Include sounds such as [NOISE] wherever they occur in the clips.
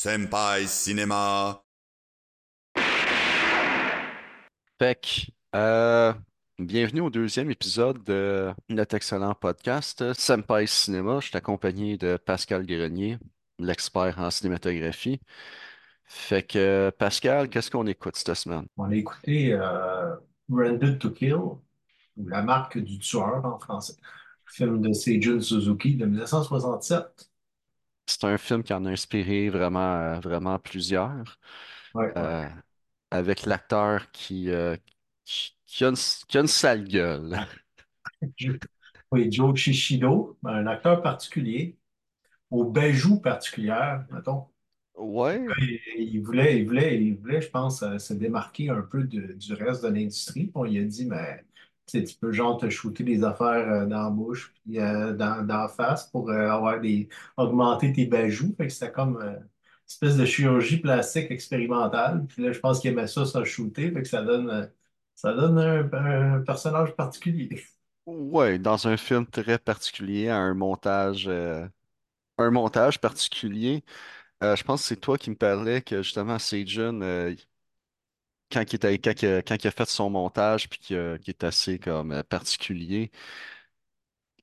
Senpai Cinéma. Fait que, euh, bienvenue au deuxième épisode de notre excellent podcast Senpai Cinéma. Je suis accompagné de Pascal Grenier, l'expert en cinématographie. Fait que, Pascal, qu'est-ce qu'on écoute cette semaine? On a écouté euh, Branded to Kill, ou La marque du tueur en français, film de Seijun Suzuki de 1967. C'est un film qui en a inspiré vraiment, euh, vraiment plusieurs, Ouais, ouais. euh, avec l'acteur qui, euh, qui, qui a une, qui a une sale gueule. [LAUGHS] Oui, Joe Shishido, un acteur particulier, aux bijoux particulières, mettons. Ouais, Il, il voulait, il voulait, il voulait, je pense, euh, se démarquer un peu de- du reste de l'industrie. On lui a dit, mais tu sais, tu peux genre te shooter des affaires euh, dans la bouche, puis euh, dans, dans face pour euh, avoir des, augmenter tes bijoux. Fait que c'était comme euh, une espèce de chirurgie plastique expérimentale. Puis là, je pense qu'il aimait ça, se shooter. Fait que ça donne, euh, ça donne un, personnage particulier. ouais, dans un film très particulier, un montage, un montage particulier. Je pense que c'est toi qui me parlais que justement Seijun, euh, quand il était, quand, il a quand il a fait son montage puis qui est assez comme euh, particulier,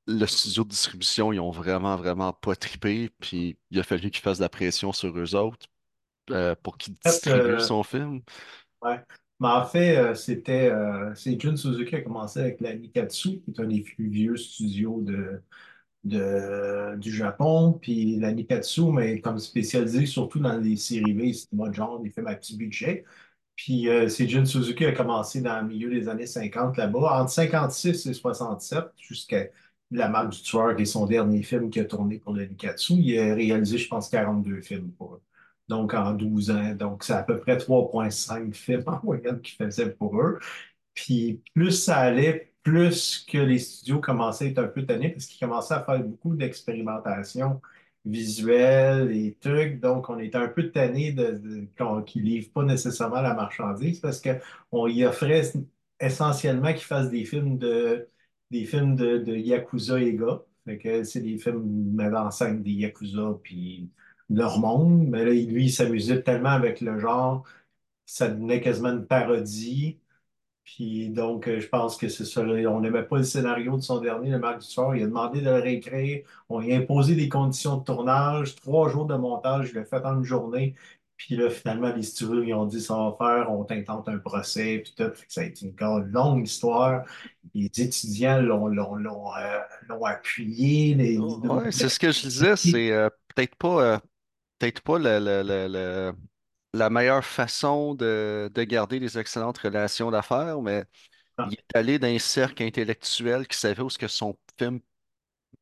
le studio de distribution, ils ont vraiment, vraiment pas trippé, puis il a fallu qu'ils fassent de la pression sur eux autres euh, pour qu'ils En fait, distribuent euh, son film. Ouais. Mais en fait, euh, c'était euh, c'est Jun Suzuki qui a commencé avec la Nikatsu, qui est un des plus vieux studios de, de- du Japon. Puis la Nikatsu, mais comme spécialisée surtout dans les séries B, cinéma de genre, des films à petit budget. Puis euh, c'est Jun Suzuki a commencé dans le milieu des années 50 là-bas, entre 56 et 67, jusqu'à La Marque du Tueur, qui est son dernier film qu'il a tourné pour la Nikatsu. Il a réalisé, je pense, 42 films pour eux. Donc en 12 ans. Donc c'est à peu près 3,5 films en moyenne qu'il faisait pour eux. Puis plus ça allait, plus que les studios commençaient à être un peu tannés parce qu'ils commençaient à faire beaucoup d'expérimentation visuelle et trucs. Donc on était un peu tannés de, qu'ils ne livrent pas nécessairement la marchandise parce qu'on y offrait essentiellement qu'ils fassent des films de, des films de, Yakuza et gars. C'est des films mettant en scène des Yakuza puis leur monde. Mais là, lui, il s'amusait tellement avec le genre, ça devenait quasiment une parodie. Puis donc, euh, je pense que c'est ça. là. On n'aimait pas le scénario de son dernier, Le Marc du Soir. Il a demandé de le réécrire. On lui a imposé des conditions de tournage, trois jours de montage. Il l'a fait en une journée. Puis là, finalement, les studios, ils ont dit ça va faire, on t'intente un procès, puis tout. Ça a été une longue histoire. Les étudiants l'ont l'ont- l'ont, euh, l'ont appuyé. Les, Ouais, c'est ce que je disais, [LAUGHS] c'est euh, peut-être pas, euh, peut-être pas le, le- le- le- la meilleure façon de, de garder des excellentes relations d'affaires, mais il est allé dans un cercle intellectuel qui savait où ce que son film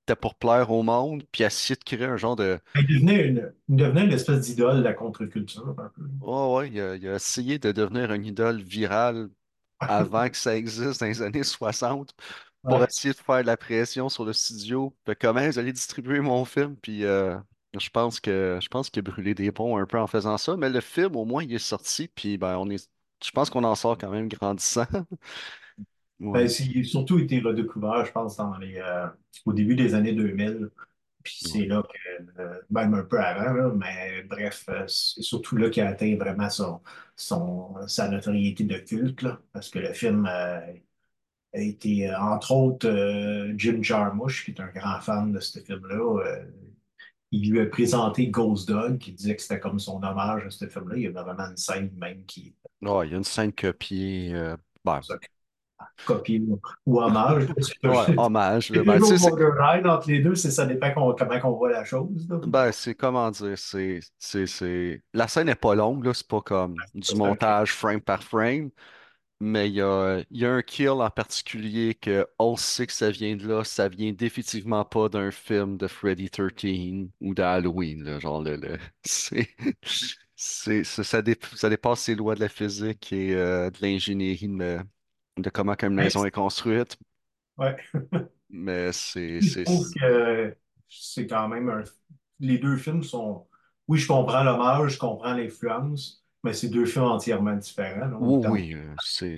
était pour plaire au monde, puis a essayé de créer un genre de... Il devenait une, il devenait une espèce d'idole de la contre-culture, un peu. Ouais, ouais, il a, il a essayé de devenir une idole virale [LAUGHS] avant que ça existe dans les années 60 pour Ouais. essayer de faire de la pression sur le studio. Fait comment vous allez distribuer mon film, puis euh, je pense que je pense qu'il a brûlé des ponts un peu en faisant ça, mais le film, au moins, il est sorti, puis ben, on est... Je pense qu'on en sort quand même grandissant. [LAUGHS] Ben, c'est- il a surtout été redécouvert, je pense, dans les, euh, au début des années 2000. Puis c'est Ouais. là que, euh, même un peu avant, là, mais bref, euh, c'est surtout là qu'il a atteint vraiment son, son, sa notoriété de culte, là, parce que le film euh, a été, entre autres, Jim Jarmusch, qui est un grand fan de ce film-là, il lui a présenté Ghost Dog, qui disait que c'était comme son hommage à ce film-là. Il y avait vraiment une scène même qui Ouais, il y a une scène copiée. euh, ben, ça, copie ou, hommage. ouais, hommage. C'est Ben, borderline entre les deux, ça dépend comment on voit la chose. là. ben, c'est comment dire, c'est. La scène n'est pas longue, c'est pas comme du montage frame par frame, mais il y a, il y a un kill en particulier que on sait que ça vient de là, ça vient définitivement pas d'un film de Freddy 13 ou d'Halloween, là, genre le, le- [LAUGHS] c'est, c'est, ça, ça dé- ça dépasse les lois de la physique et euh, de l'ingénierie de, de comment une Ouais, maison est construite, ouais. [LAUGHS] mais c'est, Je c'est, trouve que c'est quand même un... Les deux films sont... Oui, je comprends l'hommage, je comprends l'influence, mais c'est deux films entièrement différents. là. oui, oui, euh, c'est,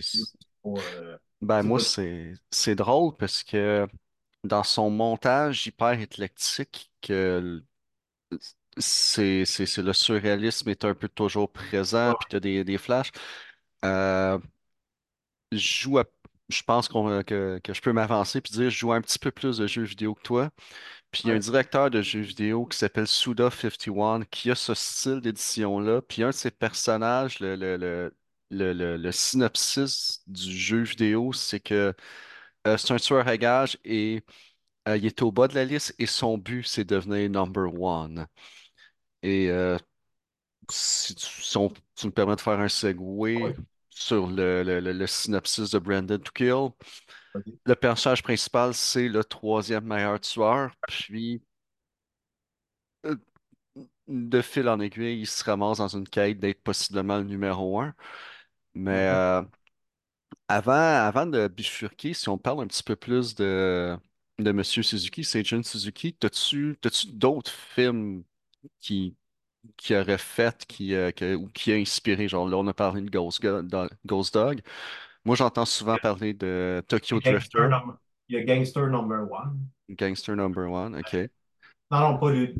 euh, ben moi c'est, c'est drôle parce que dans son montage hyper éclectique que c'est, c'est, c'est le surréalisme est un peu toujours présent, puis t'as des, des flashs. Euh, je joue à- je pense qu'on, que, que je peux m'avancer puis dire je joue un petit peu plus de jeux vidéo que toi. Puis il y a un directeur de jeux vidéo qui s'appelle Suda51 qui a ce style d'édition-là. Puis un de ses personnages, le, le, le, le, synopsis du jeu vidéo, c'est que euh, c'est un tueur à gages et euh, il est au bas de la liste et son but, c'est de devenir number one. Et euh, si tu, si on- tu me permets de faire un segue ouais, sur le, le, le- le synopsis de Branded to Kill, le personnage principal, c'est le troisième meilleur tueur. Puis, euh, de fil en aiguille, il se ramasse dans une quête d'être possiblement le numéro un. Mais Mhm. euh, avant, avant de bifurquer, si on parle un petit peu plus de, de Monsieur Suzuki, Seijun Suzuki, t'as-tu, t'as-tu d'autres films qui, qui auraient fait, qui, euh, que- ou qui a inspiré? Genre là, on a parlé de Ghost, Ghost Dog. Moi, j'entends souvent parler de Tokyo Gangster Drifter, number, il y a Gangster number one. Gangster Number One, OK. Non, non, pas le.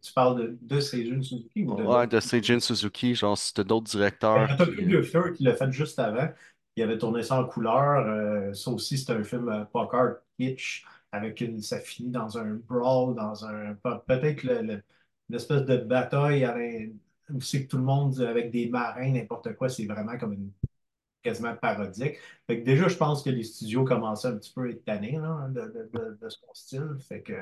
tu parles de, de Seijun Suzuki ou de Ouais, de Seijun Suzuki, genre, c'était d'autres Il y directeurs a Tokyo qui... euh, Drifter qui l'a fait juste avant. Il avait tourné ça en couleur. Euh, ça aussi, c'est un film euh, poker kitsch avec une, ça finit dans un brawl, dans un. pe- Peut-être le- le- l'espèce de bataille avec, où c'est que tout le monde avec des marins, n'importe quoi, c'est vraiment comme une quasiment parodique. Fait que déjà, je pense que les studios commençaient un petit peu à être tannés là, de, de- de- son style. Fait que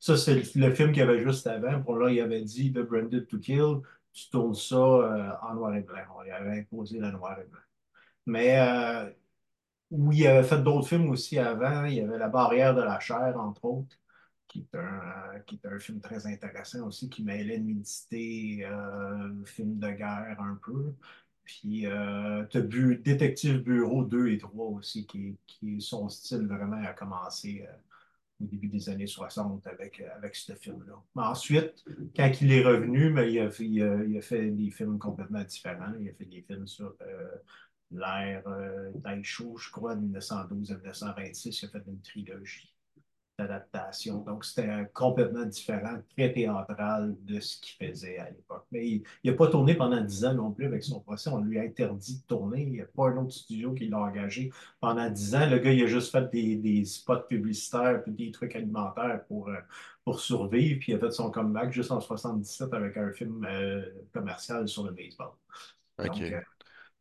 ça, c'est le, film qu'il y avait juste avant. Pour là, il avait dit The Branded to Kill, tu tournes ça euh, en noir et blanc. Lui avait imposé le noir et blanc. Mais euh, oui, il avait fait d'autres films aussi avant. Il y avait La barrière de la chair, entre autres, qui est un, euh, qui est un film très intéressant aussi, qui mêlait nudité, euh, film de guerre un peu. Puis, euh, tu as bu Détective Bureau 2 et 3 aussi, qui, qui son style vraiment a commencé euh, au début des années 60 avec, euh, avec ce film-là. Mais ensuite, quand il est revenu, ben, il a, fait- il a- fait des films complètement différents. Il a fait des films sur euh, l'ère Taisho, je crois, de 1912 à 1926. Il a fait une trilogie d'adaptation. Donc, c'était complètement différent, très théâtral de ce qu'il faisait à l'époque. Mais il n'a pas tourné pendant 10 ans non plus avec son procès. On lui a interdit de tourner. Il n'y a pas un autre studio qui l'a engagé pendant 10 ans. Le gars, il a juste fait des, des spots publicitaires puis des trucs alimentaires pour, euh, pour survivre. Puis il a fait son comeback juste en 77 avec un film euh, commercial sur le baseball. Donc, OK. euh,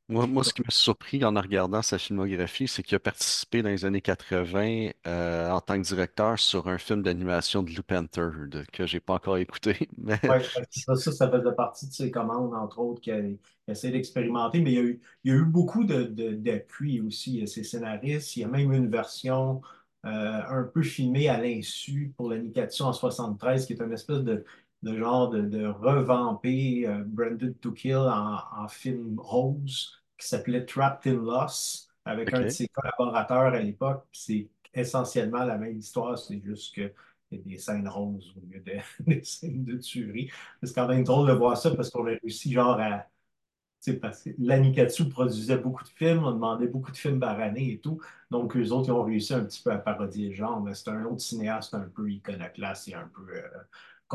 Moi, moi, ce qui m'a surpris en regardant sa filmographie, c'est qu'il a participé dans les années 80 euh, en tant que directeur sur un film d'animation de Panther de- que j'ai pas encore écouté, [LAUGHS] ouais, ça, ça, faisait partie de ses commandes, entre autres, qu'il essayé d'expérimenter, mais il y a eu, il y a eu beaucoup de, de- d'appui aussi. Il y a ses scénaristes, il y a même une version euh, un peu filmée à l'insu pour la en 73, qui est une espèce de, de genre de, de revampé euh, Branded to Kill en, en film rose, qui s'appelait Trapped in Loss, avec un de ses collaborateurs à l'époque. C'est essentiellement la même histoire, c'est juste que y a des scènes roses au lieu de, [LAUGHS] des scènes de tuerie. C'est quand même drôle de voir ça parce qu'on a réussi genre à. Parce que l'Anikatsu produisait beaucoup de films, on demandait beaucoup de films par année et tout. Donc, eux autres, ils ont réussi un petit peu à parodier le genre, mais c'est un autre cinéaste un peu iconoclaste et un peu euh,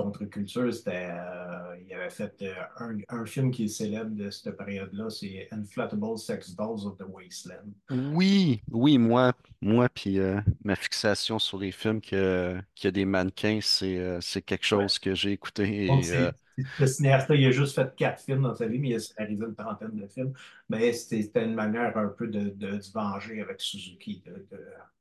contre-culture. C'était, euh, il avait fait euh, un, un film qui est célèbre de cette période-là, c'est Inflatable Sex Dolls of the Wasteland. Oui, oui, moi, moi, puis euh, ma fixation sur les films que, qu'il y a des mannequins, c'est c'est quelque Ouais. chose que j'ai écouté et c'est ce cinéaste-là, il a juste fait quatre films dans sa vie, mais il a scénarisé une trentaine de films. Mais c'était c'était une manière un peu de, de, de se venger avec Suzuki de-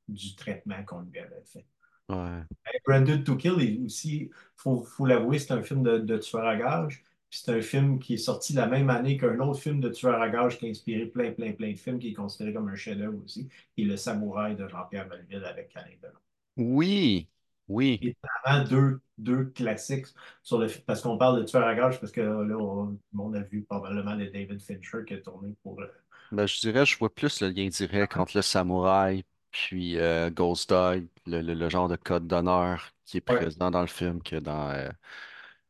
du traitement qu'on lui avait fait. Ouais. Branded to Kill est aussi, il faut, faut l'avouer, c'est un film de, de tueur à gages. Puis c'est un film qui est sorti la même année qu'un autre film de tueur à gages qui a inspiré plein, plein, plein de films, qui est considéré comme un chef-d'œuvre aussi, qui est Le Samouraï de Jean-Pierre Melville avec Alain Delon. Oui, oui. Et vraiment deux, deux classiques sur le parce qu'on parle de tueur à gages, parce que là, on, on a vu probablement le David Fincher qui a tourné pour. euh, Ben, je dirais, je vois plus le lien direct entre le samouraï puis euh, Ghost Dog, le, le- le genre de code d'honneur qui est ouais. présent dans le film que dans. euh,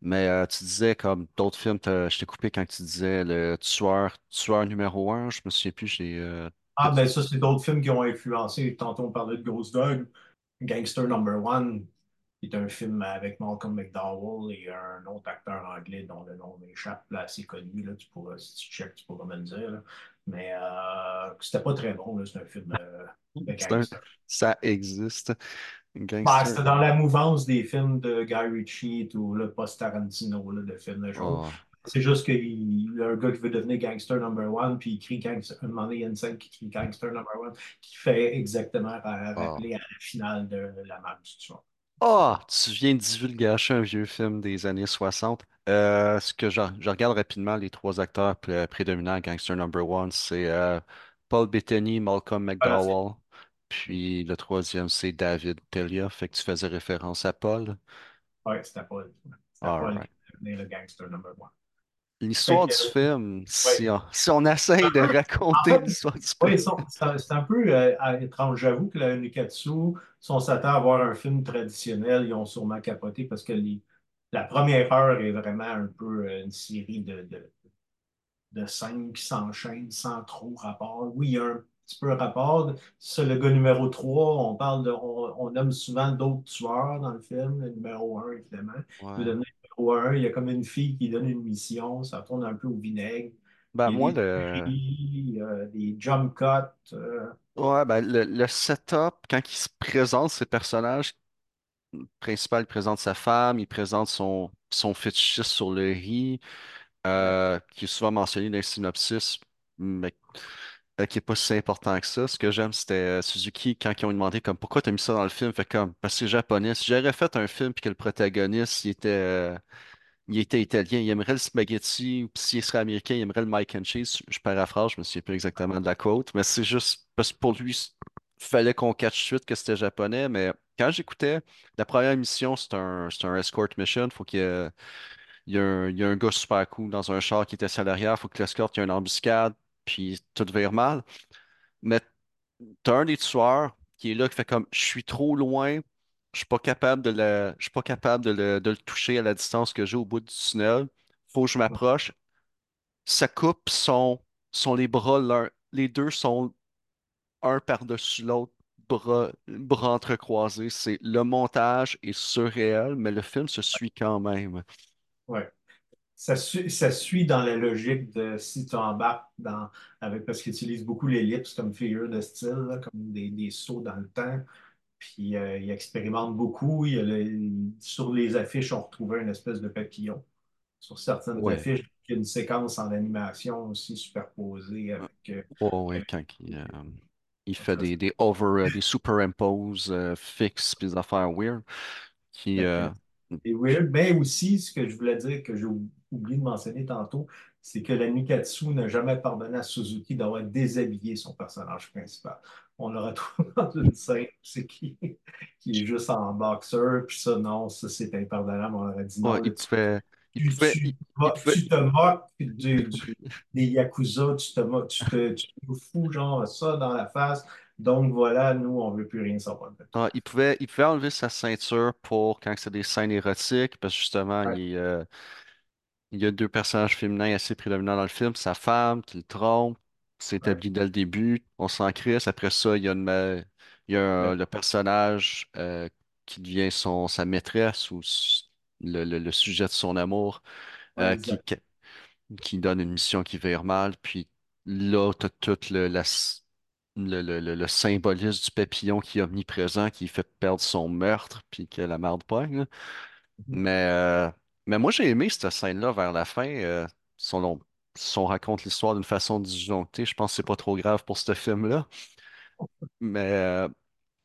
Mais euh, tu disais comme d'autres films, t'as- je t'ai coupé quand tu disais le tueur, tueur numéro un, je me souviens plus, j'ai. euh, Ah, ben ça, c'est d'autres films qui ont influencé. Tantôt, on parlait de Ghost Dog, Gangster Number One. qui est un film avec Malcolm McDowell et un autre acteur anglais dont le nom m'échappe, là, assez connu. Là, tu pourras, si tu checkes, tu pourras me le dire. là. Mais euh, c'était pas très bon. C'est un film euh, de un- gangster. Ça existe. Bah, Gangster. c'était dans la mouvance des films de Guy Ritchie ou le post-Tarantino, là, de films de genre. Oh. C'est juste qu'il y a un gars qui veut devenir gangster number one, puis il crie gangster. Un moment donné, il y a une scène qui crie gangster number one, qui fait exactement Oh. rappeler à la finale de La Même du Tueur. Ah, tu viens de divulgacher un vieux film des années 60. Euh, ce que je, je regarde rapidement, les trois acteurs pré- prédominants Gangster Number One, c'est euh, Paul Bettany, Malcolm Voilà, c'est McDowell, puis le troisième, c'est David Telia. Fait que tu faisais référence à Paul. ouais, c'était pas, c'était Alright. devenir le gangster number one. L'histoire du film, ouais. si on, si on essaye de [LAUGHS] En raconter fait, l'histoire du Oui, film. sont- c'est un peu euh, étrange. J'avoue que la Nikatsu, si on s'attend à voir un film traditionnel, ils ont sûrement capoté parce que les- la première heure est vraiment un peu euh, une série de, de, de scènes qui s'enchaînent sans trop rapport. Oui, il y a un petit peu rapport. C'est le gars numéro 3. On parle de, on, on nomme souvent d'autres tueurs dans le film. Le numéro un, évidemment. Il veut Ouais. Un. Il y a comme une fille qui donne une mission. Ça tourne un peu au vinaigre. Ben Il y a moi, des le, tueries, euh, des jump cuts. euh, ouais, ben, le, le setup, quand il se présente, ces personnages, principal, il présente sa femme, il présente son, son fétichiste sur le riz, ouais. euh, qui est souvent mentionné dans le synopsis, mais euh, qui est pas si important que ça. Ce que j'aime, c'était euh, Suzuki, quand ils ont demandé comme pourquoi t'as mis ça dans le film, fait comme parce que c'est japonais. Si j'aurais fait un film puis que le protagoniste il était euh, il était italien, il aimerait le spaghetti, ou s'il serait américain, il aimerait le mac and cheese. Je paraphrase, je me souviens plus exactement de la quote, mais c'est juste parce que pour lui, il fallait qu'on catch suite que c'était japonais. Mais quand j'écoutais, la première mission, c'est un, c'est un escort mission. Faut qu'il y ait, il y a un, il y a un gars super cool dans un char qui était à l'arrière, faut que l'escorte, il y a une embuscade, puis tout vire mal. Mais t'as un des tueurs qui est là, qui fait comme je suis trop loin, je suis pas capable de le, je suis pas capable de le, de le toucher à la distance que j'ai au bout du tunnel. Faut que je m'approche. Ça coupe son, sont les bras l'un. Les deux sont un par-dessus l'autre, bras, bras entrecroisés. C'est le montage est surréel, mais le film se suit quand même. Ouais. Ça, suit, ça suit dans la logique de si tu embarques dans, avec, parce qu'ils utilisent beaucoup l'ellipse comme figure de style, là, comme des, des sauts dans le temps. Puis euh, ils expérimentent beaucoup. Il y a le- sur les affiches, on retrouvait une espèce de papillon. Sur certaines Ouais. affiches, il y a une séquence en animation aussi superposée avec. euh, Ouais, quand il, euh, il fait des, des over, euh, des superimposes euh, fixes, puis des affaires weird, qui, C'est weird. Mais aussi, ce que je voulais dire, que j'ai oublié de mentionner tantôt, c'est que la Nikatsu n'a jamais pardonné à Suzuki d'avoir déshabillé son personnage principal. On le retrouve dans une scène c'est qui, qui est juste en boxeur, puis ça, non, ça c'est impardonnable. On aurait dit non, ouais, il tu, pouvait, il tu, te moques du, [LAUGHS] du- des Yakuza, tu te moques, tu te, tu nous fous genre ça dans la face. Donc voilà, nous, on veut plus rien savoir ah, il pouvait, il pouvait enlever sa ceinture pour quand c'est des scènes érotiques, parce que justement, Ouais, il, euh, Il y a deux personnages féminins assez prédominants dans le film. Sa femme qui le trompe, c'est ouais. établi dès le début. On s'en crisse. Après ça, il y a, une ma- il y a un- Le- personnage euh, qui devient son, sa maîtresse ou s- le, le- le sujet de son amour ouais, euh, qui, exact. qui, qui donne une mission qui vire mal. Puis là, t'as tout le, la s- le, le, le- le symbolisme du papillon qui est omniprésent, qui fait perdre son meurtre, puis que la merde pogne. Mais, euh, mais moi, j'ai aimé cette scène-là vers la fin. Euh, si on, si on raconte l'histoire d'une façon disjonctée, je pense que c'est pas trop grave pour ce film-là. Mais, euh,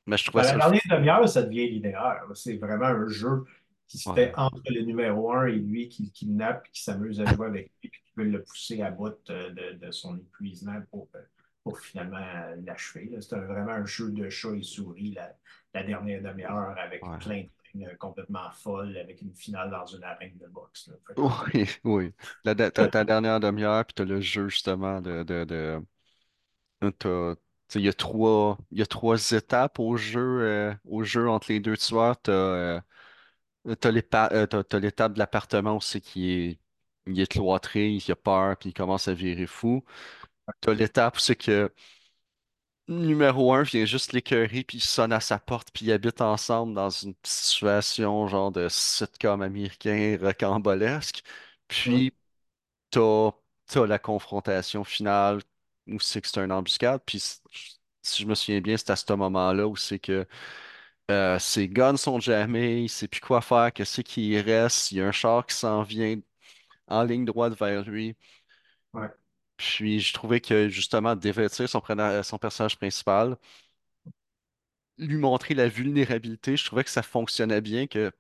mais je trouvais Ben, la ça le fun. dernière demi-heure, ça devient linéaire. C'est vraiment un jeu qui se fait entre le numéro un et lui qui le kidnappe, qui s'amuse à jouer avec lui, puis qui veut le pousser à bout euh, de, de son épuisement pour, euh, pour finalement euh, l'achever. là. C'est un- vraiment un jeu de chat et souris, la, la dernière demi-heure, avec ouais. plein de euh, complètement folles, avec une finale dans une arène de boxe. Oui, [LAUGHS] oui. La, t'as ta dernière demi-heure, puis t'as le jeu justement de, de, de tu il y a trois, y a trois étapes au jeu, euh, au jeu entre les deux tueurs. T'as l'épa- euh, l'étape de l'appartement aussi qui est, il est cloîtré, il a peur, puis il commence à virer fou. T'as l'étape où c'est que numéro un vient juste l'écœurer, puis il sonne à sa porte, puis ils habitent ensemble dans une situation genre de sitcom américain rocambolesque. Puis t'as, t'as la confrontation finale où c'est que c'est une embuscade. Puis si si je me souviens bien, c'est à ce moment-là où c'est que euh, ses guns sont jamais, il sait plus quoi faire, qu'est-ce qui reste. Il y a un char qui s'en vient en ligne droite vers lui. Puis je trouvais que justement, dévêtir son, personnage principal, lui montrer la vulnérabilité, je trouvais que ça fonctionnait bien, que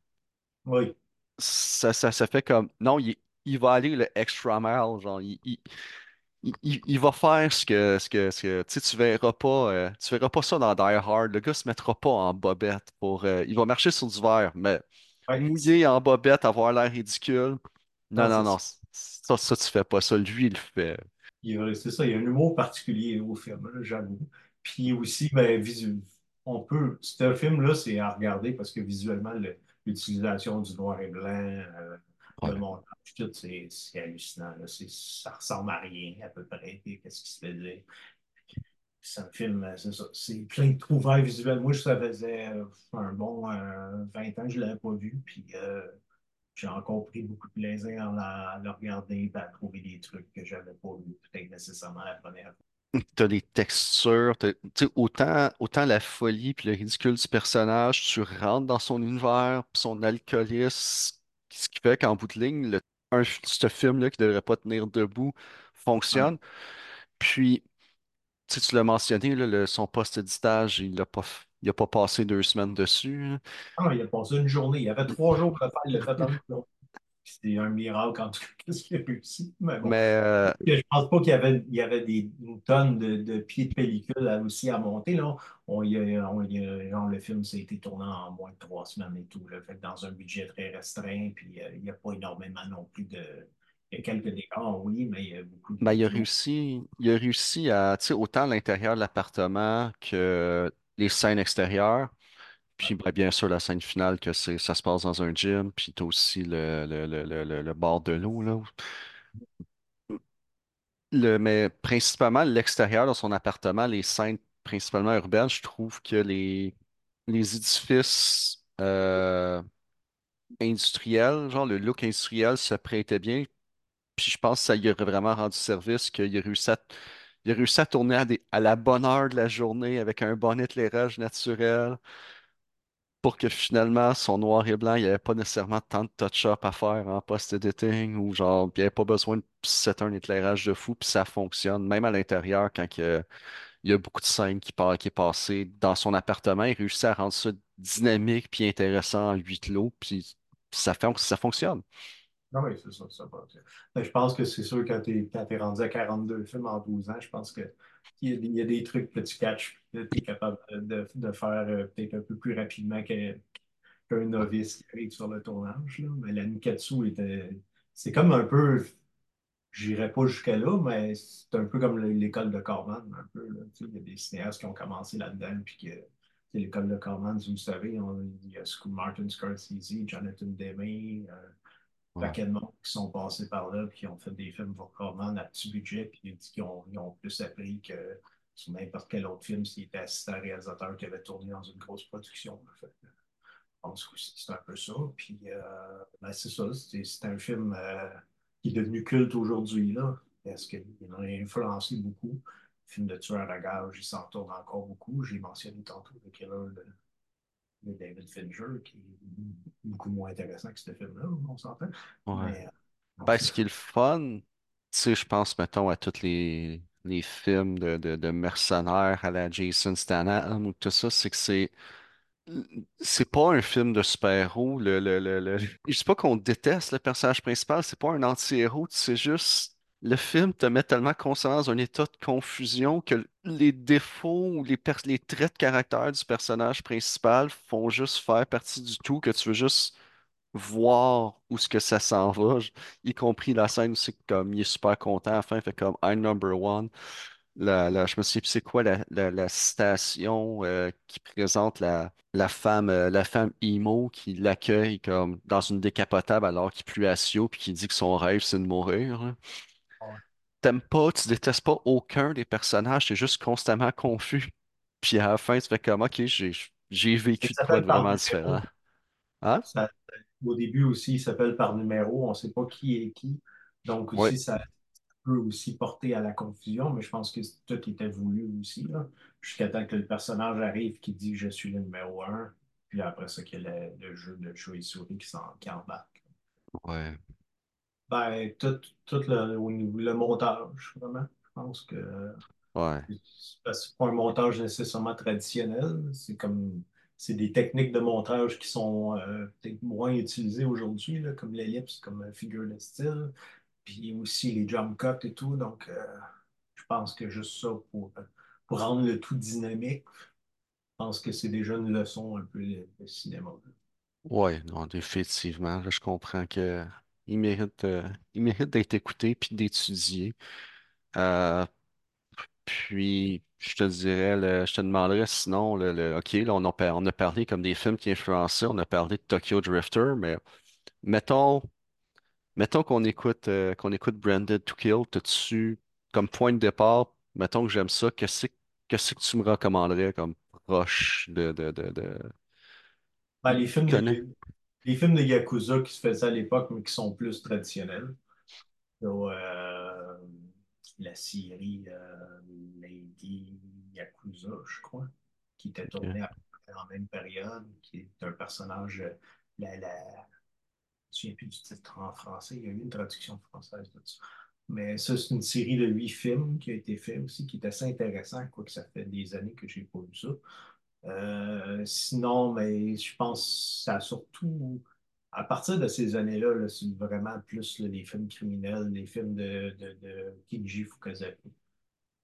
Oui, ça, ça, ça fait comme, non, il, il va aller le extra mile, genre, il, il, il, va faire ce que, ce que, ce que, tu sais, tu verras pas, euh, tu verras pas ça dans Die Hard, le gars se mettra pas en bobette pour, euh, il va marcher sur du verre, mais mouillé en bobette, avoir l'air ridicule, non, Non, non, non, ça. ça, ça, tu fais pas ça, lui, il le fait. Il y a- C'est ça, il y a un humour particulier au film, là, j'avoue. Puis aussi, ben, visu- on peut. Ce film-là, c'est à regarder parce que visuellement, le- l'utilisation du noir et blanc, euh, le montage, tout, c'est hallucinant. là. Ça ressemble à rien à peu près. Qu'est-ce qui se faisait? C'est un film, euh, c'est ça. C'est plein de trouvailles visuelles. Moi, ça faisait euh, un bon euh, 20 ans que je ne l'avais pas vu. Puis euh, j'ai encore pris beaucoup de plaisir à, la- le regarder et à trouver des trucs que je n'avais pas vu, peut-être nécessairement la première fois. [LAUGHS] T'as les textures, t'as- autant, autant la folie puis le ridicule du personnage, tu rentres dans son univers, puis son alcoolisme, ce qui fait qu'en bout de ligne, le, un, ce film-là qui devrait pas tenir debout fonctionne. Puis, tu l'as mentionné, là, le- son post-éditage, il a pas, f- il a pas passé deux semaines dessus. hein. Ah, il a passé une journée. Il y avait trois jours pour le faire. Il une journée. C'était un miracle en tout cas, qu'est-ce [LAUGHS] qu'il a réussi. Mais bon. Mais euh, Je pense pas qu'il y avait, il y avait des, une tonne de, de pieds de pellicule à- aussi à monter. Là. On, y a- on y a- genre, le film, a été tourné en moins de trois semaines et tout. Là. Fait dans un budget très restreint, puis euh, il n'y a pas énormément non plus de. Il y a quelques décors, oui, mais il y a beaucoup ben, de il a réussi, il a réussi à, autant l'intérieur de l'appartement que les scènes extérieures. Puis ben, bien sûr, la scène finale, que c'est, ça se passe dans un gym, puis t'as aussi le, le, le, le, le- bord de l'eau, là. Le, mais principalement, l'extérieur de son appartement, les scènes principalement urbaines, je trouve que les, les édifices euh, industriels, genre le look industriel se prêtait bien. Puis je pense que ça lui aurait vraiment rendu service, qu'il a réussi à, il a réussi à tourner à, la bonne heure de la journée avec un bon éclairage naturel. pour que finalement, son noir et blanc, il n'y avait pas nécessairement tant de touch-up à faire en post-editing ou genre, il n'y avait pas besoin de setter un éclairage de fou, puis ça fonctionne. Même à l'intérieur, quand il y a, beaucoup de scènes qui, par- qui est passé dans son appartement, il réussit à rendre ça dynamique puis intéressant en huis clos, puis ça ça fonctionne. Oui, c'est ça, ça va. Mais je pense que c'est sûr, quand tu es, rendu à 42 films en 12 ans, je pense que il y a, des il y a des trucs que tu catches, que tu es capable de, de faire euh, peut-être un peu plus rapidement qu'un novice qui arrive sur le tournage. là. Mais la Nikatsu était. C'est comme un peu. J'irais pas jusqu'à là, mais c'est un peu comme l'école de Corman, un peu. là. Il y a des cinéastes qui ont commencé là-dedans, puis que. L'école de Corman, vous savez, il y a Martin Scorsese, Jonathan Demme, euh, Ouais. paquet de monde qui sont passés par là, puis qui ont fait des films pour Corman à petit budget, puis qui ont, ils ont plus appris que sur n'importe quel autre film s'il était assistant réalisateur qui avait tourné dans une grosse production. Fait. Je pense que c'est un peu ça. Puis, euh, ben, c'est ça, c'est un film euh, qui est devenu culte aujourd'hui, là, parce qu'il a influencé beaucoup. Film de tueur à gage, il s'en tourne encore beaucoup. J'ai mentionné tantôt le killer de, de David Fincher, qui est beaucoup moins intéressant que ce film-là, on s'entend. Ouais. Mais euh, Ben, ce qui est le fun, tu sais, je pense, mettons, à tous les, les films de, de, de mercenaires à la Jason Statham ou tout ça, c'est que c'est C'est pas un film de super-héros. Le, le, le, le- Je dis pas qu'on déteste le personnage principal, c'est pas un anti-héros, c'est juste le film te met tellement constamment dans un état de confusion que les défauts ou les, traits de caractère du personnage principal font juste faire partie du tout, que tu veux juste voir où ce que ça s'en va, y compris la scène où c'est comme il est super content à la fin, il fait comme I'm number one. Je me souviens c'est quoi la, citation euh, qui présente la, femme euh, la femme emo qui l'accueille comme dans une décapotable alors qu'il plie à Sio puis qui dit que son rêve c'est de mourir. T'aimes pas, tu détestes pas aucun des personnages, t'es juste constamment confus. [LAUGHS] Puis à la fin, tu fais comme, OK, j'ai vécu de quoi de vraiment différent. Hein? Ça- au début aussi, il s'appelle par numéro. On ne sait pas qui est qui. Donc aussi, ça peut aussi porter à la confusion, mais je pense que tout était voulu aussi, jusqu'à temps que le personnage arrive qui dit je suis le numéro un, puis après ça, qu'il y a le, le jeu de chat et souris qui, s'en- qui embarque. ouais, Ben, tout, tout le, le montage, vraiment. Je pense que ouais, c'est pas un montage nécessairement traditionnel. C'est comme c'est des techniques de montage qui sont euh, peut-être moins utilisées aujourd'hui, là, comme l'ellipse, comme figure de style. Puis aussi les jump cuts et tout. Donc, euh, je pense que juste ça pour, pour rendre le tout dynamique, je pense que c'est déjà une leçon un peu de, de cinéma. ouais, non, définitivement. Là, je comprends que il mérite, euh, il mérite d'être écouté puis d'étudier. Euh, puis, je te dirais, le- je te demanderais sinon, le, le- OK, là, on a, par- on a parlé comme des films qui influençaient, on a parlé de Tokyo Drifter, mais mettons, mettons qu'on écoute, euh, qu'on écoute Branded to Kill, t'as-tu, comme point de départ, mettons que j'aime ça, qu'est-ce que qu'est-ce que tu me recommanderais comme proche de, de, de, de... Ben, les films Connais? Les films de Yakuza qui se faisaient à l'époque, mais qui sont plus traditionnels. So, euh, la série euh, Lady Yakuza, je crois, qui était tournée à peu près en même période, qui est un personnage, euh, la, la, je me souviens plus du titre en français, il y a eu une traduction française de ça. Mais ça, c'est une série de huit films qui a été fait aussi, qui est assez intéressant, quoique ça fait des années que j'ai pas vu ça. Euh, sinon, mais je pense que ça a surtout, à partir de ces années-là, là, c'est vraiment plus là, les films criminels, les films de, de, de Kinji Fukasaku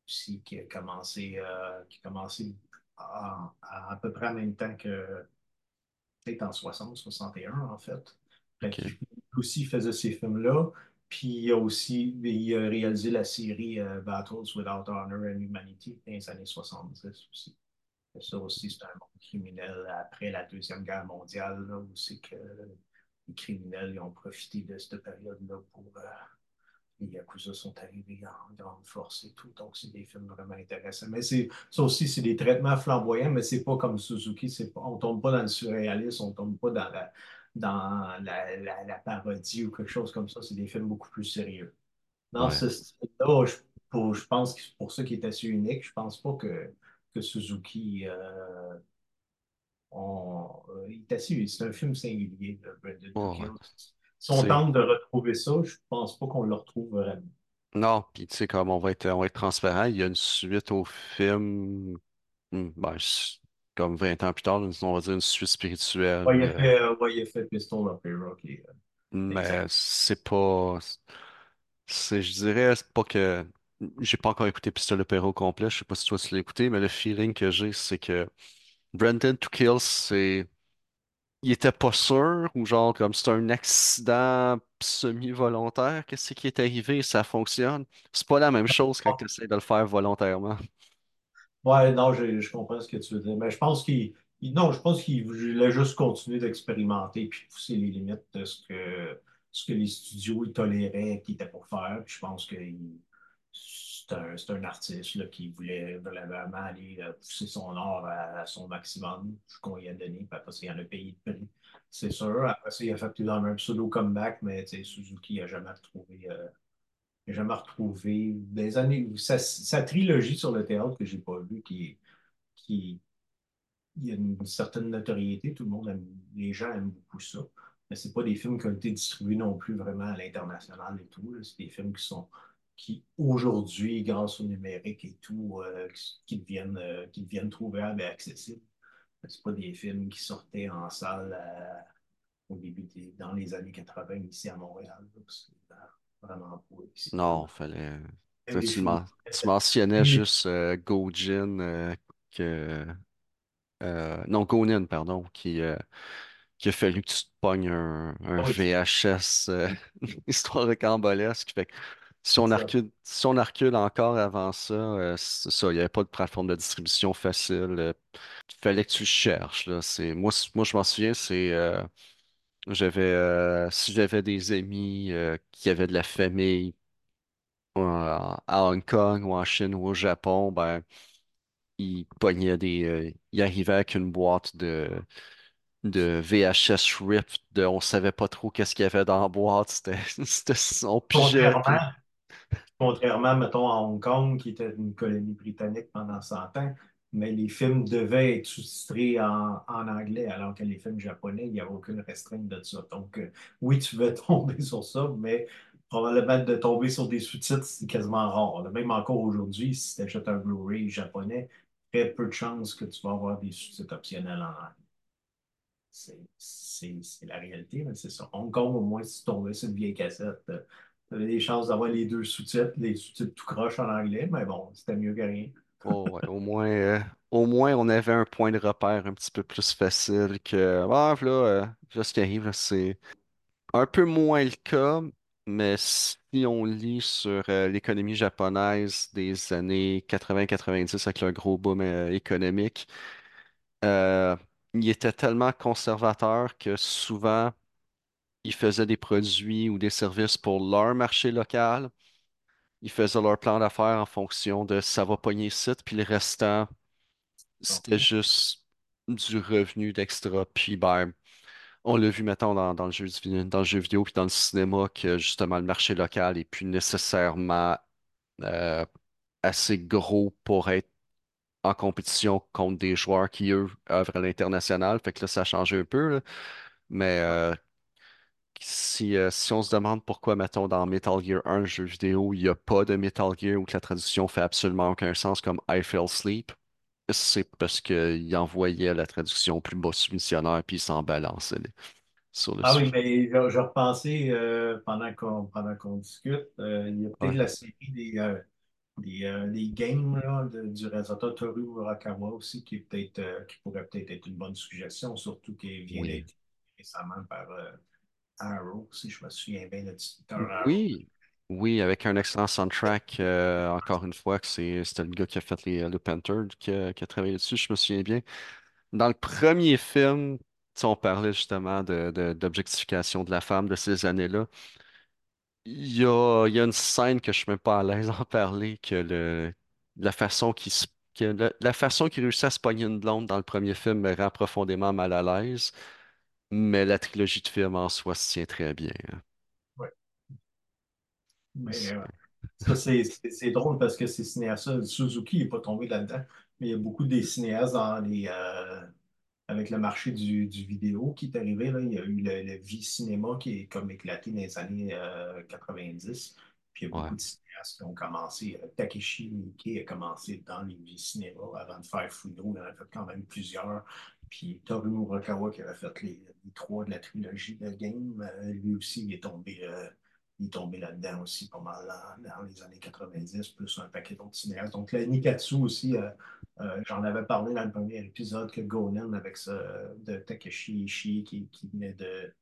aussi, qui a commencé, euh, qui a commencé à, à, à peu près en même temps que, peut-être en 60, 61 en fait. Fait ok, qu'il aussi faisait ces films-là. Puis il a aussi il a réalisé la série euh, Battles Without Honor and Humanity dans les années 70 aussi. Ça aussi, c'est un monde criminel après la Deuxième Guerre mondiale, là, où c'est que les criminels ils ont profité de cette période-là pour. euh, les Yakuza sont arrivés en grande force et tout. Donc, c'est des films vraiment intéressants. Mais c'est, ça aussi, c'est des traitements flamboyants, mais c'est pas comme Suzuki. C'est pas, on tombe pas dans le surréalisme, on tombe pas dans la, dans la, la, la parodie ou quelque chose comme ça. C'est des films beaucoup plus sérieux. Dans ouais. ce style-là, je, je pense que c'est pour ça qu'il est assez unique. Je pense pas que, que Suzuki euh, on- euh, il est assez, c'est un film singulier, Brandon to Oh, ouais. Si on tente de retrouver ça, je pense pas qu'on le retrouve vraiment. Non, puis tu sais, comme on va être, on va être transparent, il y a une suite au film, hmm, ben, comme 20 ans plus tard, on va dire une suite Ouais, spirituelle, il a euh, fait, euh, ouais, il a fait Pistol euh, mais c'est pas, je dirais, c'est pas que, j'ai pas encore écouté Pistolet Perro complet, je sais pas si toi tu l'as écouté, mais le feeling que j'ai, c'est que Brendan to Kill, c'est, il était pas sûr, ou genre, comme c'est un accident semi-volontaire, qu'est-ce qui est arrivé, ça fonctionne. C'est pas la même chose quand tu essaies de le faire volontairement. Ouais, non, je, comprends ce que tu veux dire. Mais je pense qu'il. il- Non, je pense qu'il voulait juste continuer d'expérimenter puis pousser les limites de ce que, ce que les studios ils toléraient qu'ils étaient pour faire. Je pense que il- c'est un, un artiste là, qui voulait vraiment aller euh, pousser son art à, son maximum, ce qu'on lui a donné. Puis après il en a payé le prix. C'est sûr. Après il a fait plus dans comeback, mais Suzuki n'a jamais retrouvé. euh, jamais retrouvé des années. Sa, trilogie sur le théâtre que j'ai pas vue, qui, qui il y a une certaine notoriété, tout le monde aime, les gens aiment beaucoup ça. Mais c'est pas des films qui ont été distribués non plus vraiment à l'international et tout. C'est des films qui sont qui aujourd'hui, grâce au numérique et tout, euh, qui deviennent, euh, qui deviennent trouvables et accessibles. C'est pas des films qui sortaient en salle euh, au début des, dans les années 80 ici à Montréal. C'est vraiment pas ici. Non, fallait. Tu, men- mentionnais juste euh, Gojin, que. non, Gonin, pardon, qui, qui a fallu que tu te pognes un, un VHS, euh, [LAUGHS] histoire de cambolesque. Fait que si on ça. recule, si on encore avant ça, euh, c'est ça, il n'y avait pas de plateforme de distribution facile. euh, Il fallait que tu le cherches, là. C'est, moi, moi, je m'en souviens, c'est. euh, j'avais, si j'avais des amis qui avaient de la famille à Hong Kong ou en Chine ou au Japon, ben, il pognait des. euh, il arrivait avec une boîte de, de VHS RIP de on savait pas trop qu'est-ce qu'il y avait dans la boîte. [LAUGHS] C'était, c'était, on pigeait, Contrairement, contrairement, mettons, à Hong Kong, qui était une colonie britannique pendant 100 ans, mais les films devaient être sous-titrés en, anglais, alors que les films japonais, il n'y avait aucune restreinte de ça. Donc, euh, oui, tu veux [LAUGHS] tomber sur ça, mais probablement de tomber sur des sous-titres, c'est quasiment rare. Même encore aujourd'hui, si tu achètes un Blu-ray japonais, très peu de chances que tu vas avoir des sous-titres optionnels en anglais. C'est la réalité, mais c'est ça. Hong Kong, au moins, si tu tombais sur une vieille cassette, tu avais des chances d'avoir les deux sous-titres, les sous-titres tout croche en anglais, mais bon, c'était mieux que rien. oh, au moins, euh, au moins, on avait un point de repère un petit peu plus facile que. Ah, là, euh, là, ce qui arrive, c'est un peu moins le cas, mais si on lit sur euh, l'économie japonaise des années 80-90 avec le gros boom économique, il était tellement conservateur que souvent, ils faisaient des produits ou des services pour leur marché local. Ils faisaient leur plan d'affaires en fonction de ça va pogner ici, puis le restant, c'était juste du revenu d'extra. Puis ben, on l'a vu maintenant dans, dans le jeu, du- dans le jeu vidéo puis dans le cinéma que justement le marché local est plus nécessairement euh, assez gros pour être en compétition contre des joueurs qui, eux, œuvrent à l'international. Fait que là, ça a changé un peu, là. Mais euh, si, euh, si on se demande pourquoi, mettons, dans Metal Gear 1, jeu vidéo, il n'y a pas de Metal Gear ou que la traduction fait absolument aucun sens comme I Fell Asleep, c'est parce qu'il envoyait la traduction plus bas soumissionnaire puis il s'en balançait sur le Ah oui, mais je, repensais euh, pendant qu'on pendant qu'on discute, euh, il y a peut-être Ouais. la série des, euh, des, des games là, de- du réalisateur Toru Urakawa aussi qui est peut-être euh, qui pourrait peut-être être une bonne suggestion, surtout qu'il vient Oui. d'être récemment par Arrow, si je me souviens bien. Oui, oui, avec un excellent soundtrack, euh, encore une fois, que c'est, c'était le gars qui a fait les euh, Loop Hunter qui a, travaillé dessus, je me souviens bien. Dans le premier film, on parlait justement de, d'objectification de la femme de ces années-là. Il y a, il y a une scène que je suis même pas à l'aise d'en parler, que le, la façon qui se, que la, la façon qu'il réussit à se pogner une blonde dans le premier film me rend profondément mal à l'aise, mais la trilogie de films en soi se tient très bien. hein. Mais euh, ça, c'est drôle parce que ces cinéastes-là, Suzuki n'est pas tombé là-dedans, mais il y a beaucoup des cinéastes euh, avec le marché du, du vidéo qui est arrivé. Là, il y a eu le, le Vie-Cinéma qui est comme éclaté dans les années euh, 90. Puis il y a Ouais, beaucoup de cinéastes qui ont commencé. Takeshi Miike a commencé dans les Vie-Cinéma avant de faire Fudo. Il en a fait quand même plusieurs. Puis Toru Murakawa qui avait fait les, les trois de la trilogie de Game, euh, lui aussi, il est tombé. euh, il est tombé là-dedans aussi pas mal dans, dans les années 90, plus un paquet d'autres cinéastes. Donc, le Nikatsu aussi, euh, euh, j'en avais parlé dans le premier épisode que Gonen avec ça de Takeshi Ishii qui, qui venait de,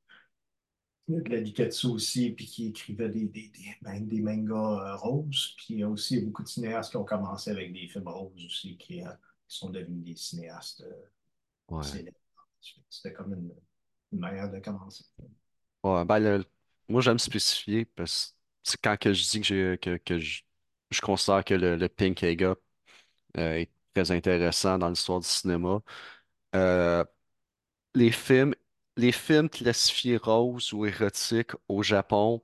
de la Nikatsu aussi, puis qui écrivait des, des, des, ben, des mangas euh, roses. Puis il y a aussi beaucoup de cinéastes qui ont commencé avec des films roses aussi, qui, euh, qui sont devenus des cinéastes euh, ouais. célèbres. C'était comme une, une manière de commencer. Ouais, ben, le- moi, j'aime spécifier parce que c'est quand que je dis que, j'ai- que, que je, je considère que le, le Pink euh, est très intéressant dans l'histoire du cinéma. Euh, les films, les films classifiés roses ou érotiques au Japon,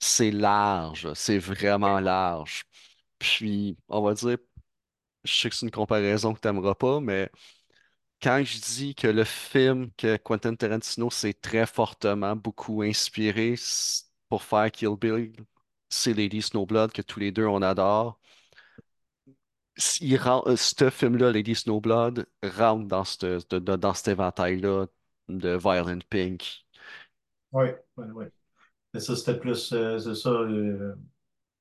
c'est large, c'est vraiment large. Puis, on va dire, je sais que c'est une comparaison que tu n'aimeras pas, mais quand je dis que le film que Quentin Tarantino s'est très fortement beaucoup inspiré pour faire Kill Bill, c'est Lady Snowblood que tous les deux on adore. Il rend, euh, ce film-là, Lady Snowblood, rentre dans, ce- dans cet éventail-là de Violent Pink. Oui, oui, oui. Mais ça, c'était plus, euh, c'est ça, euh,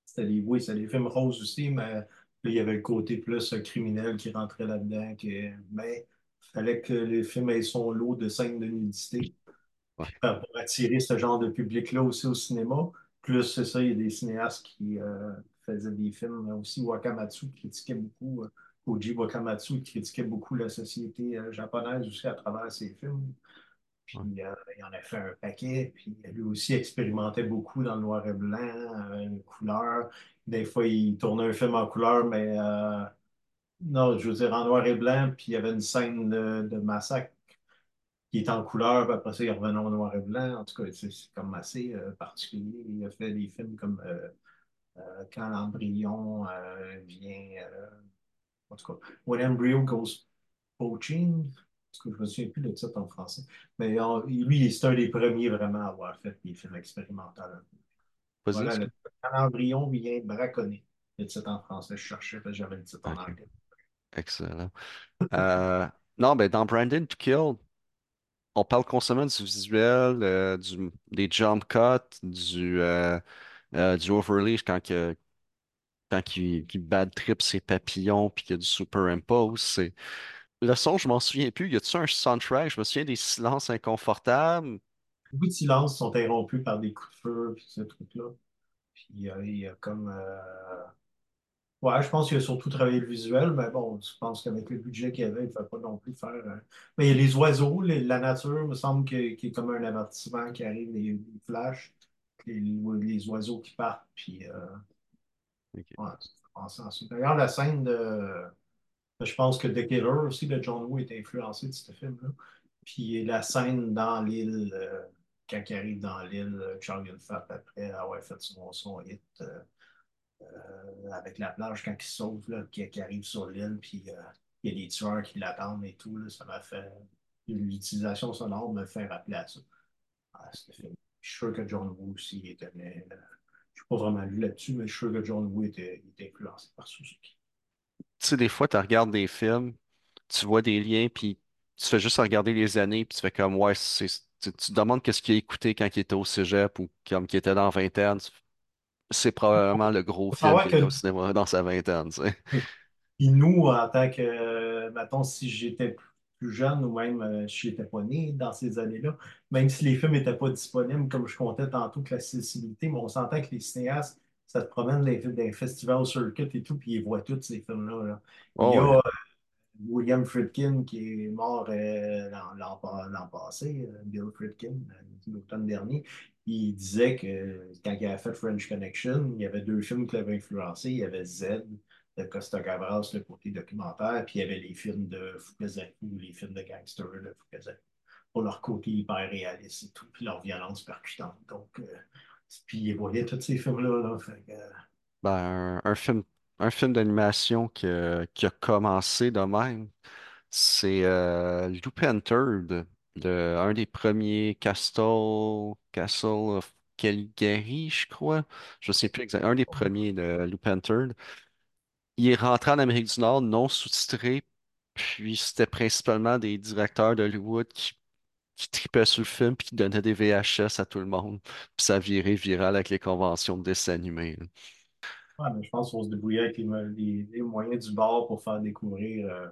c'était des, oui, c'était des films roses aussi, mais là, il y avait le côté plus euh, criminel qui rentrait là-dedans. que- Mais il fallait que les films aient son lot de scènes de nudité. Ouais, pour attirer ce genre de public-là aussi au cinéma. Plus, c'est ça, il y a des cinéastes qui euh, faisaient des films. Aussi Wakamatsu qui critiquait beaucoup, Koji Wakamatsu critiquait beaucoup la société euh, japonaise aussi à travers ses films. Puis euh, il en a fait un paquet. Puis lui aussi expérimentait beaucoup dans le noir et blanc, euh, les couleurs. Des fois, il tournait un film en couleur, mais euh, non, je veux dire en noir et blanc. Puis il y avait une scène de, de massacre qui est en couleur, puis après ça, il revenait en noir et blanc. En tout cas, c'est comme assez particulier. Il a fait des films comme Quand l'embryon vient. En tout cas, When Embryo Goes Poaching. Tout cas, je me souviens plus de titre en français. Mais lui, c'est un des premiers vraiment à avoir fait des films expérimentaux. Voilà, le que- l'embryon vient braconner. Le titre en français, je cherchais, parce que j'avais le titre en anglais. Excellent. Euh, non, ben dans Brandon to Kill, on parle constamment du visuel, euh, du, des jump cuts, du, euh, euh, du overlay quand, que, quand il, il bad trip ses papillons puis qu'il y a du superimpose. C'est... Le son, je m'en souviens plus. Y a-tu un soundtrack? Je me souviens des silences inconfortables. Beaucoup de silences sont interrompus par des coups de feu, puis ce truc-là. Puis il y a comme. euh, Ouais, je pense qu'il a surtout travaillé le visuel, mais bon, je pense qu'avec le budget qu'il y avait, il ne fait pas non plus faire. euh, Mais il y a les oiseaux, la nature, me semble qu'il y a comme un avertissement qui arrive, des flashs, les, les oiseaux qui partent, puis euh, Ok. ouais, ça fait penser à ça. D'ailleurs, la scène de. Je pense que The Killer aussi de John Woo est influencé de ce film-là. Puis la scène dans l'île, euh, quand il arrive dans l'île, euh, Charles Yun-Fat, après avoir fait son, son hit. euh, avec la plage quand il sauve, là, qui, arrive sur l'île, puis il y a des tueurs qui l'attendent et tout, là, ça m'a fait. L'utilisation sonore me fait rappeler à ça. Ah. Je suis sûr que John Woo aussi était. Je suis pas vraiment lu là-dessus, mais je suis sûr que John Woo était, était influencé par Suzuki. Tu sais, des fois, tu regardes des films, tu vois des liens, puis tu fais juste regarder les années, puis tu fais comme, ouais, c'est, tu, tu te demandes qu'est-ce qu'il a écouté quand il était au cégep ou comme qu'il était dans la vingtaine. C'est probablement le gros film savoir qu'il était que au cinéma dans sa vingtaine, tu sais. Puis nous, en tant que, euh, mettons, si j'étais plus jeune ou même euh, si j'étais pas né dans ces années-là, même si les films n'étaient pas disponibles, comme je comptais tantôt, que l'accessibilité, mais on s'entend que les cinéastes, ça te promène dans les, festivals circuit et tout, puis ils voient tous ces films-là. là. Il y Oh, a ouais. euh, William Friedkin qui est mort euh, l'an l'an pa- l'an passé, Bill Friedkin, l'automne dernier. Il disait que quand il avait fait French Connection, il y avait deux films qui l'avaient influencé. Il y avait Z de Costa Gavras, le côté documentaire, puis il y avait les films de Fukasaku, les films de gangsters de pour leur côté hyper réaliste et tout, puis leur violence percutante. Donc, euh, puis il voyait tous ces films-là. Là, fait que, euh, Ben, un, un film, un film d'animation qui, a qui a commencé de même, c'est euh, Lupin Third, le, un des premiers Castle, Castle of Caligari, je crois. Je ne sais plus exactement. Un des premiers de Lupin Third. Il est rentré en Amérique du Nord non sous-titré, puis c'était principalement des directeurs d'Hollywood qui, tripaient sur le film puis qui donnaient des VHS à tout le monde. Puis ça virait viral avec les conventions de ouais, mais je pense faut se débrouiller avec les, mo- les- les moyens du bord pour faire découvrir. euh,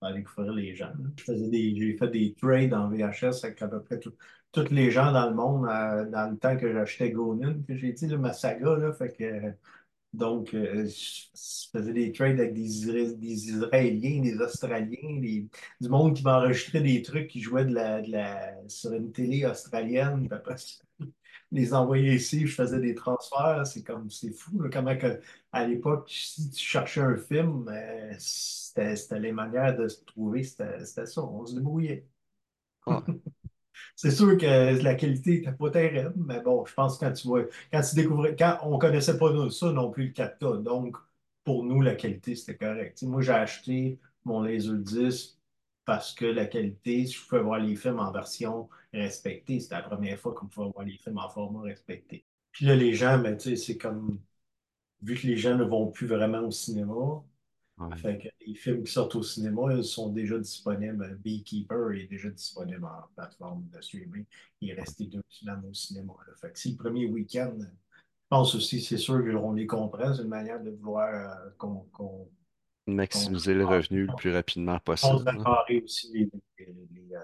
faire découvrir les gens. J'ai fait des trades en VHS avec à peu près tout- tous les gens dans le monde euh, dans le temps que j'achetais Gonin, que j'ai dit, là, ma saga, là, fait que, donc, euh, je faisais des trades avec des, Isra- des Israéliens, des Australiens, du monde qui m'enregistrait des trucs qui jouaient de la, sur une télé australienne, après les envoyer ici, je faisais des transferts, c'est comme, c'est fou, comment à l'époque, si tu cherchais un film, euh, c'était les manières de se trouver, c'était ça, on se débrouillait. C'est sûr que la qualité n'était pas terrible, mais bon, je pense que quand tu vois, quand tu découvrais, quand on connaissait pas ça non plus le 4K, donc pour nous, la qualité, c'était correct. Moi, j'ai acheté mon Laserdisc parce que la qualité, je pouvais voir les films en version respectée. C'était la première fois qu'on pouvait voir les films en format respecté. Puis là, les gens, ben, tu sais, c'est comme, vu que les gens ne vont plus vraiment au cinéma, ouais. fait que les films qui sortent au cinéma, ils sont déjà disponibles. Beekeeper est déjà disponible en plateforme de streaming. Il est resté deux semaines au cinéma. là. Fait que si le premier week-end, je pense aussi, c'est sûr qu'on les comprend, c'est une manière de vouloir euh, qu'on Maximiser le revenu le plus rapidement possible. là. contrecarrer aussi les, les, les, euh,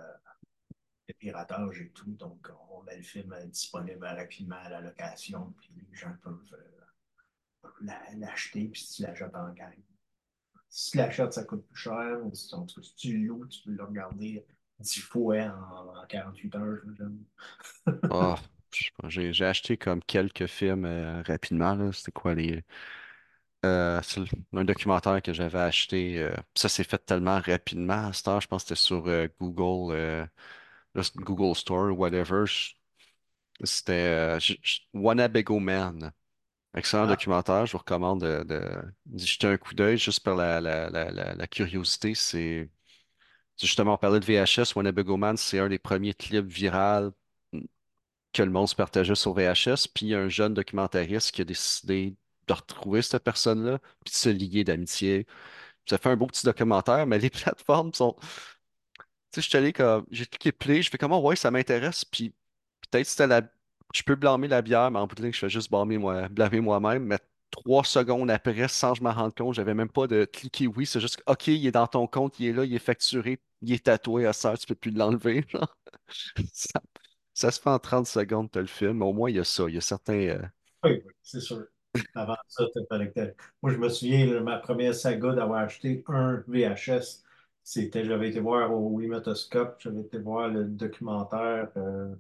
le piratage et tout. Donc, on met le film euh, disponible rapidement à la location, puis les gens peuvent euh, la- l'acheter, puis si tu l'achètes en gang. Si tu l'achètes, ça coûte plus cher. ou Si, en tout cas, si tu loues, tu peux le regarder 10 fois en, en 48 heures. pas, [LAUGHS] j'ai acheté comme quelques films euh, rapidement. C'était quoi les. euh, c'est un documentaire que j'avais acheté. euh, ça s'est fait tellement rapidement à cette heure, je pense que c'était sur Google, Google Store, whatever. C'était euh, Wannabe Man. Excellent Ah, documentaire, je vous recommande de, de- d'y jeter un coup d'œil juste par la, la, la, la, la curiosité. C'est justement, on parlait de VHS, Wannabe Man, c'est un des premiers clips virals que le monde se partageait sur VHS. Puis il y a un jeune documentariste qui a décidé de retrouver cette personne-là, puis de se lier d'amitié. Ça fait un beau petit documentaire, mais les [LAUGHS] plateformes sont. Tu sais, je suis allé comme. J'ai cliqué play, je fais comment, ouais, ça m'intéresse, puis peut-être c'était la. Je peux blâmer la bière, mais en bout de ligne, je fais juste blâmer moi, blâmer moi-même. Mais trois secondes après, sans je m'en rende compte, j'avais même pas de cliquer oui, c'est juste OK, il est dans ton compte, il est là, il est facturé, il est tatoué à ça, tu peux plus l'enlever. [LAUGHS] Ça, ça se fait en 30 secondes, t'as le film, mais au moins il y a ça. Il y a certains. euh, oui, oui, c'est sûr. Avant ça, t'a- Moi, je me souviens, ma première saga d'avoir acheté un VHS, c'était, j'avais été voir au Wimatoscope, j'avais été voir le documentaire, euh,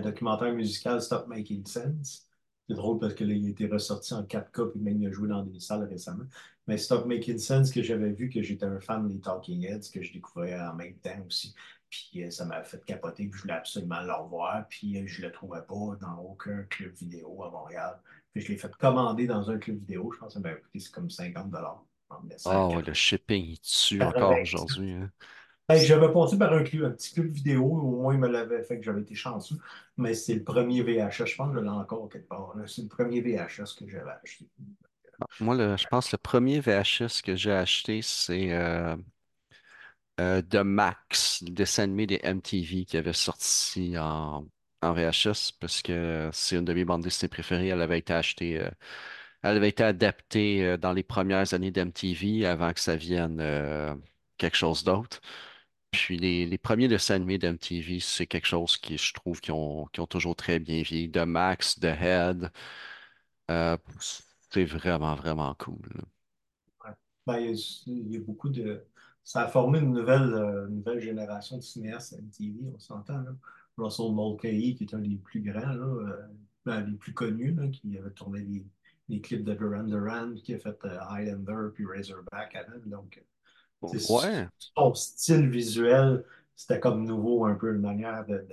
documentaire musical Stop Making Sense. C'est drôle parce que là, il a été ressorti en 4K, puis même il a joué dans des salles récemment. Mais Stop Making Sense, que j'avais vu, que j'étais un fan des Talking Heads, que je découvrais en même temps aussi. Puis euh, ça m'a fait capoter, puis je voulais absolument le revoir, puis euh, je le trouvais pas dans aucun club vidéo à Montréal. Puis je l'ai fait commander dans un club vidéo. Je pense que ça m'a coûté c'est comme 50 en me laissant à Ah ouais, le shipping, il tue encore 80. aujourd'hui. hein. J'avais passé par un, club, un petit club vidéo, au moins il me l'avait fait que j'avais été chanceux, mais c'est le premier VHS, je pense que je encore quelque part. C'est le premier VHS que j'avais acheté. Moi, le- je pense que le premier VHS que j'ai acheté, c'est euh, euh, The Max, le dessin animé des MTV qui avait sorti en, en VHS parce que c'est une de mes bandes dessinées préférées. Elle avait été achetée, euh, elle avait été adaptée dans les premières années d'MTV avant que ça vienne quelque chose d'autre. Puis les, les premiers dessins animés d'MTV, c'est quelque chose qui, je trouve, qui ont, qui ont toujours très bien vieilli. The Max, The Head, euh, c'est vraiment, vraiment cool. Ben, il y a, beaucoup de. Ça a formé une nouvelle, euh, nouvelle génération de cinéastes MTV, on s'entend. Russell Mulcahy, qui est un des plus grands, là, euh, ben, les plus connus, là, qui avait tourné les, les clips de Duran Duran, qui a fait Highlander puis Razorback avant. Donc, Ouais, son style visuel, c'était comme nouveau un peu une manière de,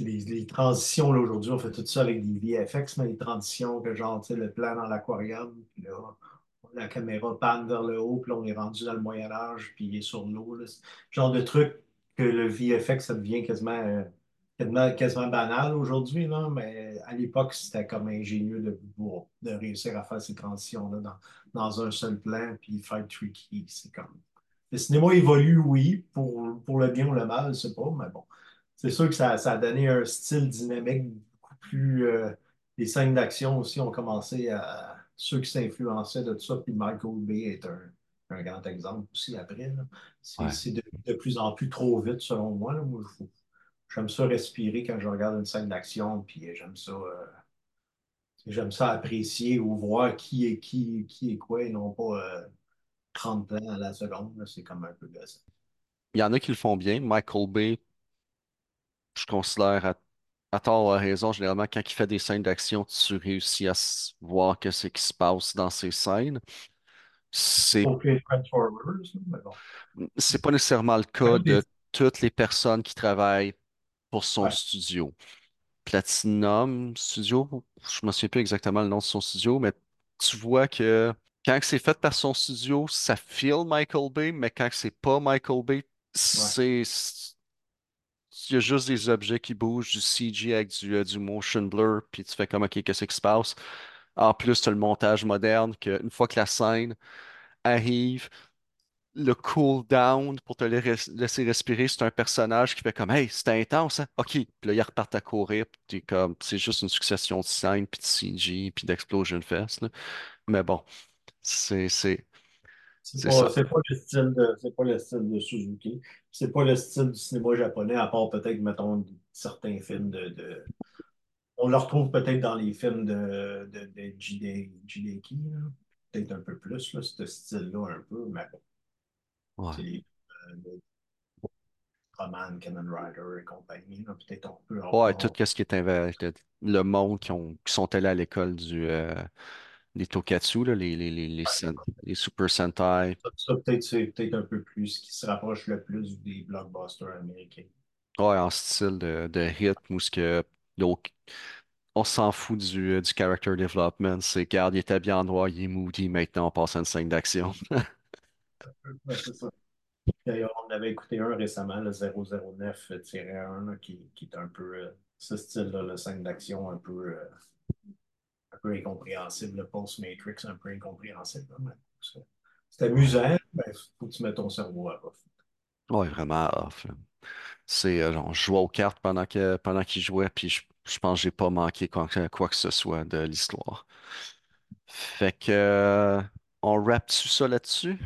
les, les transitions là, aujourd'hui, on fait tout ça avec des VFX, mais les transitions que genre, tu sais, le plan dans l'aquarium, puis là, la caméra panne vers le haut, puis là, on est rendu dans le Moyen Âge, puis il est sur l'eau. Genre de truc que le VFX, ça devient quasiment, euh, quasiment, quasiment banal aujourd'hui, là, mais à l'époque, c'était comme ingénieux de, de réussir à faire ces transitions-là dans, dans un seul plan, puis faire tricky. C'est comme. Le cinéma évolue, oui, pour, pour le bien ou le mal, je sais pas, mais bon. C'est sûr que ça, ça a donné un style dynamique beaucoup plus. euh, les scènes d'action aussi ont commencé à. Ceux qui s'influençaient de tout ça, puis Michael Bay est un, un grand exemple aussi après. C'est ouais. de, de plus en plus trop vite, selon moi. là. Moi, je- j'aime ça respirer quand je regarde une scène d'action, puis j'aime ça, euh, j'aime ça apprécier ou voir qui est qui, qui est quoi, et non pas euh, 30 plans à la seconde. C'est comme un peu gossant. Il y en a qui le font bien. Michael Bay, je considère à, à tort ou à raison, généralement, quand il fait des scènes d'action, tu réussis à voir que c'est qui se passe dans ces scènes. C'est, bon. c'est pas nécessairement le cas de toutes les personnes qui travaillent pour son Ouais, studio. Platinum Studio, je me souviens plus exactement le nom de son studio, mais tu vois que quand c'est fait par son studio, ça feel Michael Bay, mais quand c'est pas Michael Bay, ouais. c'est il y a juste des objets qui bougent, du CG avec du, euh, du motion blur, puis tu fais comme OK, qu'est-ce qui se passe? En plus, tu as le montage moderne, que une fois que la scène arrive, le cool down pour te la- laisser respirer, c'est un personnage qui fait comme Hey, c'était intense, hein? OK. Puis là, il repart à courir, puis comme c'est juste une succession de scènes, puis de CG, puis d'Explosion Fest. là. Mais bon, c'est c'est pas, pas le style de, c'est pas le style de Suzuki. C'est pas le style du cinéma japonais, à part peut-être, mettons, certains films de, de- On le retrouve peut-être dans les films de, de, de Jide- Jideki. Peut-être un peu plus, là, ce style-là, un peu, mais bon, Ouais. euh, Roman, Kamen Rider et compagnie. Peut-être on peut Ouais, tout ce qui est inv- le, monde qui, ont, qui sont allés à l'école du euh, des Tokatsu, là, les, les, les, les, Super Sentai. Ça, ça, peut-être c'est peut-être un peu plus ce qui se rapproche le plus des blockbusters américains. Ouais, en style de, de rythme où ce que au- on s'en fout du, du character development. C'est, regarde, il était bien en noir, il est moody, maintenant on passe à une scène d'action. [LAUGHS] D'ailleurs, on avait écouté un récemment, le 009-1, là, qui, qui est un peu euh, ce style-là, le scène d'action un peu, euh, un peu incompréhensible, le post-Matrix un peu incompréhensible. c'est amusant, mais il faut que tu mettes ton cerveau à off. Ouais, vraiment off. là. C'est, euh, aux cartes pendant que, pendant qu'il jouait, puis je, je pense que j'ai pas manqué quoi, que quoi que ce soit de l'histoire. Fait que, euh, on tout ça là-dessus?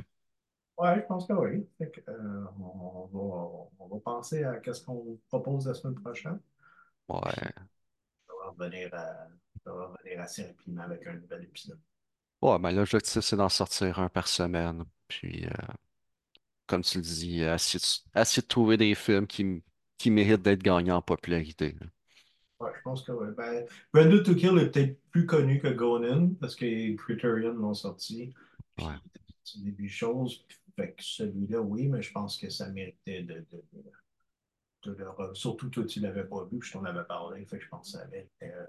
Ouais, je pense que oui. Fait que, euh, on, va, on va penser à qu'est-ce qu'on vous propose la semaine prochaine. Ouais. on va revenir, à- on va revenir assez rapidement avec un nouvel épisode. Ouais, mais l'objectif, c'est d'en sortir un par semaine. Puis, euh, comme tu le dis, essayer de, essayer de trouver des films qui, méritent d'être gagnants en popularité. là. Ouais, je pense que oui. Ben, Brandon to Kill est peut-être plus connu que Gonin parce que Criterion l'ont sorti. Ouais. C'est des début choses. Fait que celui-là, oui, mais je pense que ça méritait de, de, de le re- Surtout toi, tu l'avais pas vu, puis je t'en avais parlé. Fait que je pense que ça méritait euh,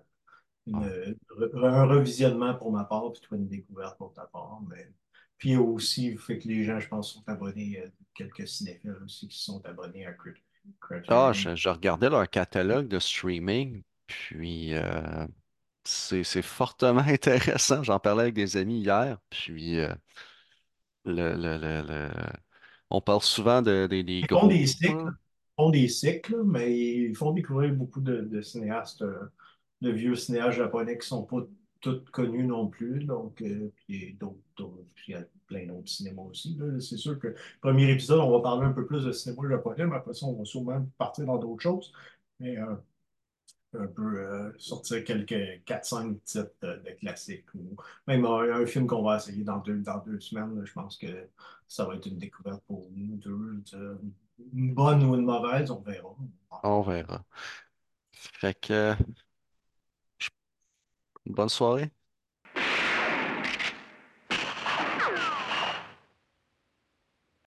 une, re- un revisionnement pour ma part, puis toi, une découverte pour ta part. Mais... Puis aussi, fait que les gens, je pense, sont abonnés, euh, quelques cinéphiles aussi qui sont abonnés à Crit- Ah, Criterion. je, je regardais leur catalogue de streaming, puis euh, c'est, c'est fortement [LAUGHS] intéressant. J'en parlais avec des amis hier, puis euh, le, le, le, le- on parle souvent de, des des Ils font gros. des cycles, font des cycles, mais ils font découvrir beaucoup de, de cinéastes, euh, de vieux cinéastes japonais qui sont pas tous connus non plus. Donc, euh, puis il y a plein d'autres cinémas aussi. C'est sûr que le premier épisode, on va parler un peu plus de cinéma japonais, mais après ça, on va sûrement partir dans d'autres choses. Mais euh, un peu euh, sortir quelques quatre cinq titres de, classiques ou même un, un film qu'on va essayer dans deux, dans deux semaines. je pense que ça va être une découverte pour nous deux. de- Une bonne ou une mauvaise, on verra. On verra. Fait que, bonne soirée.